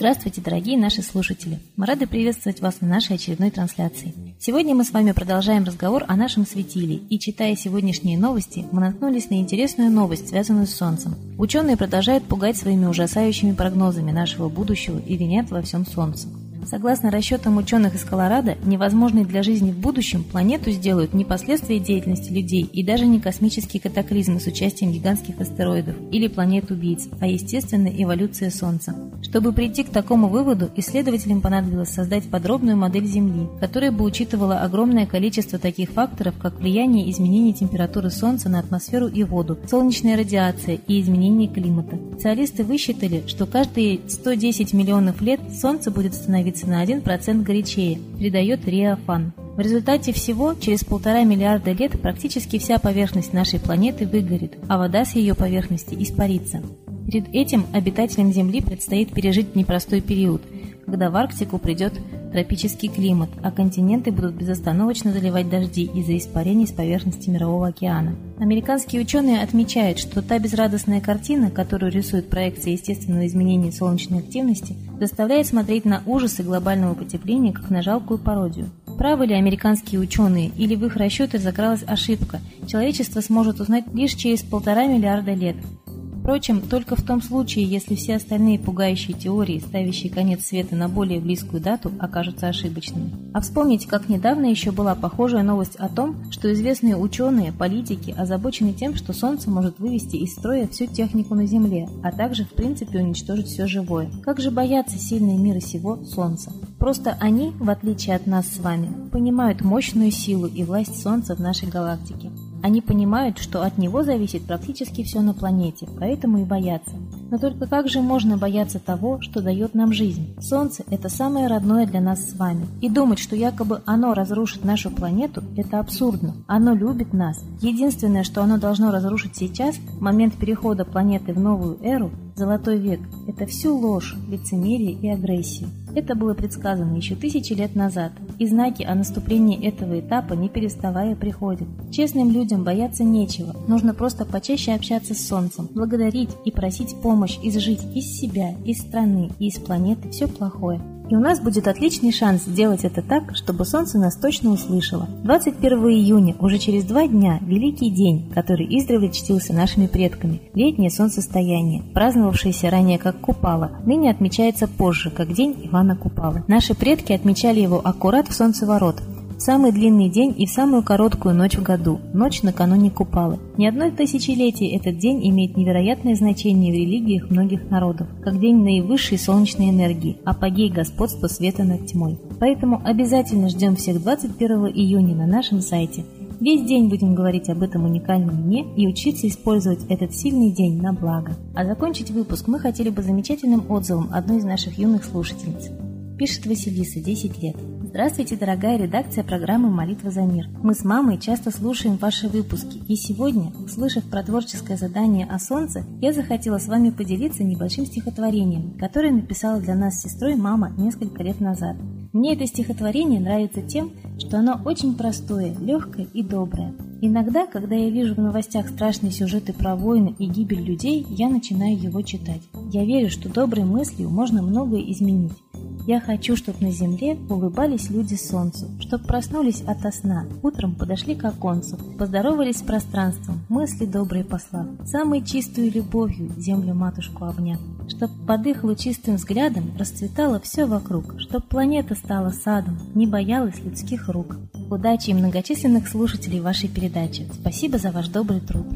Здравствуйте, дорогие наши слушатели! Мы рады приветствовать вас на нашей очередной трансляции. Сегодня мы с вами продолжаем разговор о нашем светиле, и читая сегодняшние новости, мы наткнулись на интересную новость, связанную с Солнцем. Ученые продолжают пугать своими ужасающими прогнозами нашего будущего и винят во всем Солнце. Согласно расчетам ученых из Колорадо, невозможной для жизни в будущем планету сделают не последствия деятельности людей и даже не космические катаклизмы с участием гигантских астероидов или планет-убийц, а естественная эволюция Солнца. Чтобы прийти к такому выводу, исследователям понадобилось создать подробную модель Земли, которая бы учитывала огромное количество таких факторов, как влияние изменений температуры Солнца на атмосферу и воду, солнечная радиация и изменение климата. Специалисты высчитали, что каждые 110 миллионов лет Солнце будет становиться на 1% горячее, передает Риафан. В результате всего через полтора миллиарда лет практически вся поверхность нашей планеты выгорит, а вода с ее поверхности испарится. Перед этим обитателям Земли предстоит пережить непростой период, когда в Арктику придет тропический климат, а континенты будут безостановочно заливать дожди из-за испарений с поверхности Мирового океана. Американские ученые отмечают, что та безрадостная картина, которую рисует проекция естественного изменения солнечной активности, заставляет смотреть на ужасы глобального потепления как на жалкую пародию. Правы ли американские ученые или в их расчеты закралась ошибка, человечество сможет узнать лишь через полтора миллиарда лет. Впрочем, только в том случае, если все остальные пугающие теории, ставящие конец света на более близкую дату, окажутся ошибочными. А вспомните, как недавно еще была похожая новость о том, что известные ученые, политики озабочены тем, что Солнце может вывести из строя всю технику на Земле, а также в принципе уничтожить все живое. Как же боятся сильные мира сего Солнца? Просто они, в отличие от нас с вами, понимают мощную силу и власть Солнца в нашей галактике. Они понимают, что от него зависит практически все на планете, поэтому и боятся. Но только как же можно бояться того, что дает нам жизнь? Солнце – это самое родное для нас с вами. И думать, что якобы оно разрушит нашу планету – это абсурдно. Оно любит нас. Единственное, что оно должно разрушить сейчас, момент перехода планеты в новую эру, Золотой век – это всю ложь, лицемерие и агрессию. Это было предсказано еще тысячи лет назад, и знаки о наступлении этого этапа не переставая приходят. Честным людям бояться нечего, нужно просто почаще общаться с Солнцем, благодарить и просить помощь изжить из себя, из страны и из планеты все плохое. И у нас будет отличный шанс сделать это так, чтобы Солнце нас точно услышало. 21 июня, уже через два дня, великий день, который издревле чтился нашими предками, летнее солнцестояние, праздновавшееся ранее как Купала, ныне отмечается позже, как День Ивана Купалы. Наши предки отмечали его аккурат в солнцеворот, самый длинный день и в самую короткую ночь в году – ночь накануне Купалы. Ни одно тысячелетие этот день имеет невероятное значение в религиях многих народов, как день наивысшей солнечной энергии, апогей господства света над тьмой. Поэтому обязательно ждем всех 21 июня на нашем сайте. Весь день будем говорить об этом уникальном дне и учиться использовать этот сильный день на благо. А закончить выпуск мы хотели бы замечательным отзывом одной из наших юных слушательниц. Пишет Василиса, 10 лет. Здравствуйте, дорогая редакция программы «Молитва за мир». Мы с мамой часто слушаем ваши выпуски, и сегодня, услышав про творческое задание о солнце, я захотела с вами поделиться небольшим стихотворением, которое написала для нас с сестрой мама несколько лет назад. Мне это стихотворение нравится тем, что оно очень простое, легкое и доброе. Иногда, когда я вижу в новостях страшные сюжеты про войны и гибель людей, я начинаю его читать. Я верю, что доброй мыслью можно многое изменить. Я хочу, чтобы на земле улыбались люди солнцу, чтобы проснулись ото сна, утром подошли к оконцу, поздоровались с пространством, мысли добрые послав, самой чистую любовью землю матушку обняв, чтоб под их лучистым взглядом расцветало все вокруг, чтоб планета стала садом, не боялась людских рук. Удачи и многочисленных слушателей вашей передачи. Спасибо за ваш добрый труд.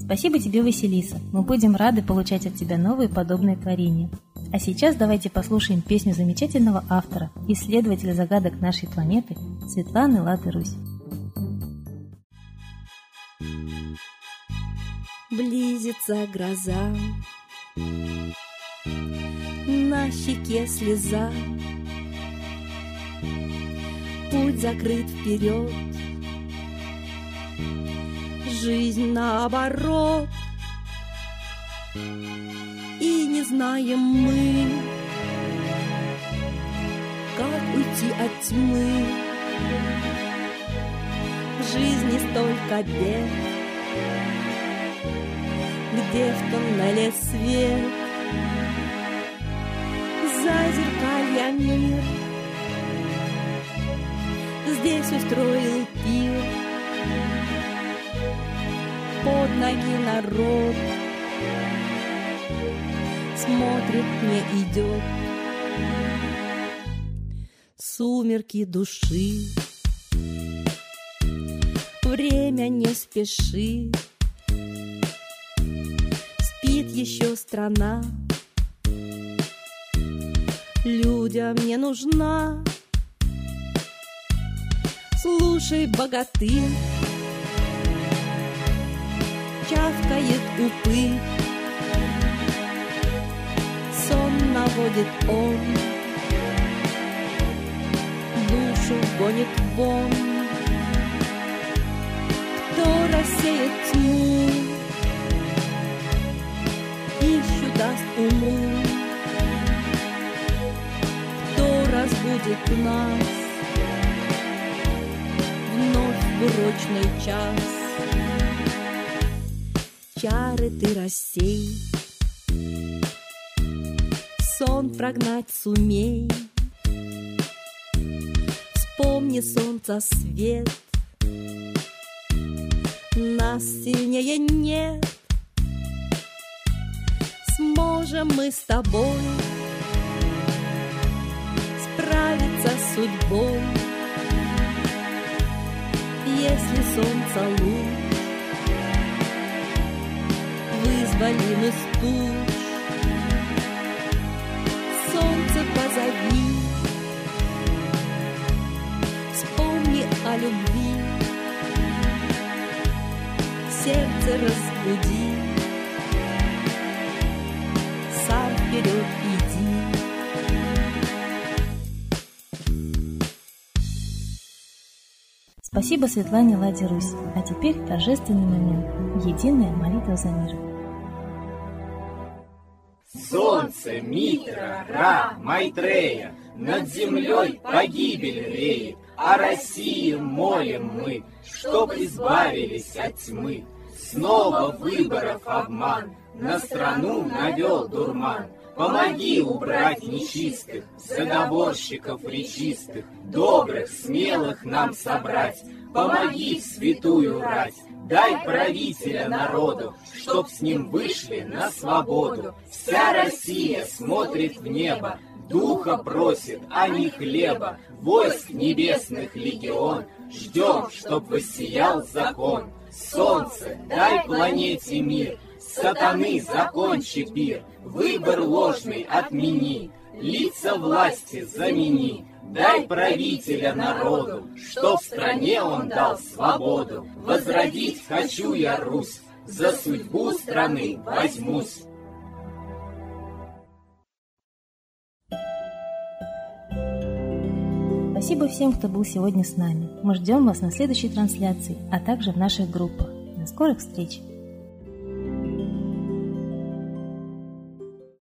Спасибо тебе, Василиса. Мы будем рады получать от тебя новые подобные творения. А сейчас давайте послушаем песню замечательного автора, исследователя загадок нашей планеты Светланы Лады Русь. Близится гроза, на щеке слеза, Путь закрыт вперед, жизнь наоборот — знаем мы, как уйти от тьмы. В жизни столько бед, где в тоннеле свет. зазеркалья мир. Здесь устроил пир под ноги народ смотрит, не идет сумерки души. Время не спешит, спит еще страна. Людям не нужна. Слушай, богатырь, чавкает упырь, сон наводит он душу гонит вон. Кто рассеет тьму, пищу даст уму, кто разбудит нас вновь в урочный час. Чары ты рассей, сон прогнать сумей — Вспомни солнца свет. Нас сильнее нет. Сможем мы с тобой Справиться с судьбой. Если солнце луч Вызволим из туч о любви. Сердце разбуди, сам вперед иди. Спасибо Светлане Ладе Русь. А теперь торжественный момент. Единая молитва за мир. Солнце, Митра, Ра, Майтрея, над землей погибель реет. О России молим мы, чтоб избавились от тьмы. Снова выборов обман, на страну навел дурман. Помоги убрать нечистых, заговорщиков речистых, Добрых, смелых нам собрать, помоги в святую рать. Дай правителя народу, чтоб с ним вышли на свободу. Вся Россия смотрит в небо, Духа просит, а не хлеба, войск небесных легион. Ждем, чтоб воссиял закон. Солнце, дай планете мир, Сатаны, закончи пир, Выбор ложный отмени, Лица власти замени. Дай правителя народу, Что в стране он дал свободу. Возродить хочу я Русь, За судьбу страны возьмусь. Спасибо всем, кто был сегодня с нами. Мы ждем вас на следующей трансляции, а также в наших группах. До скорых встреч!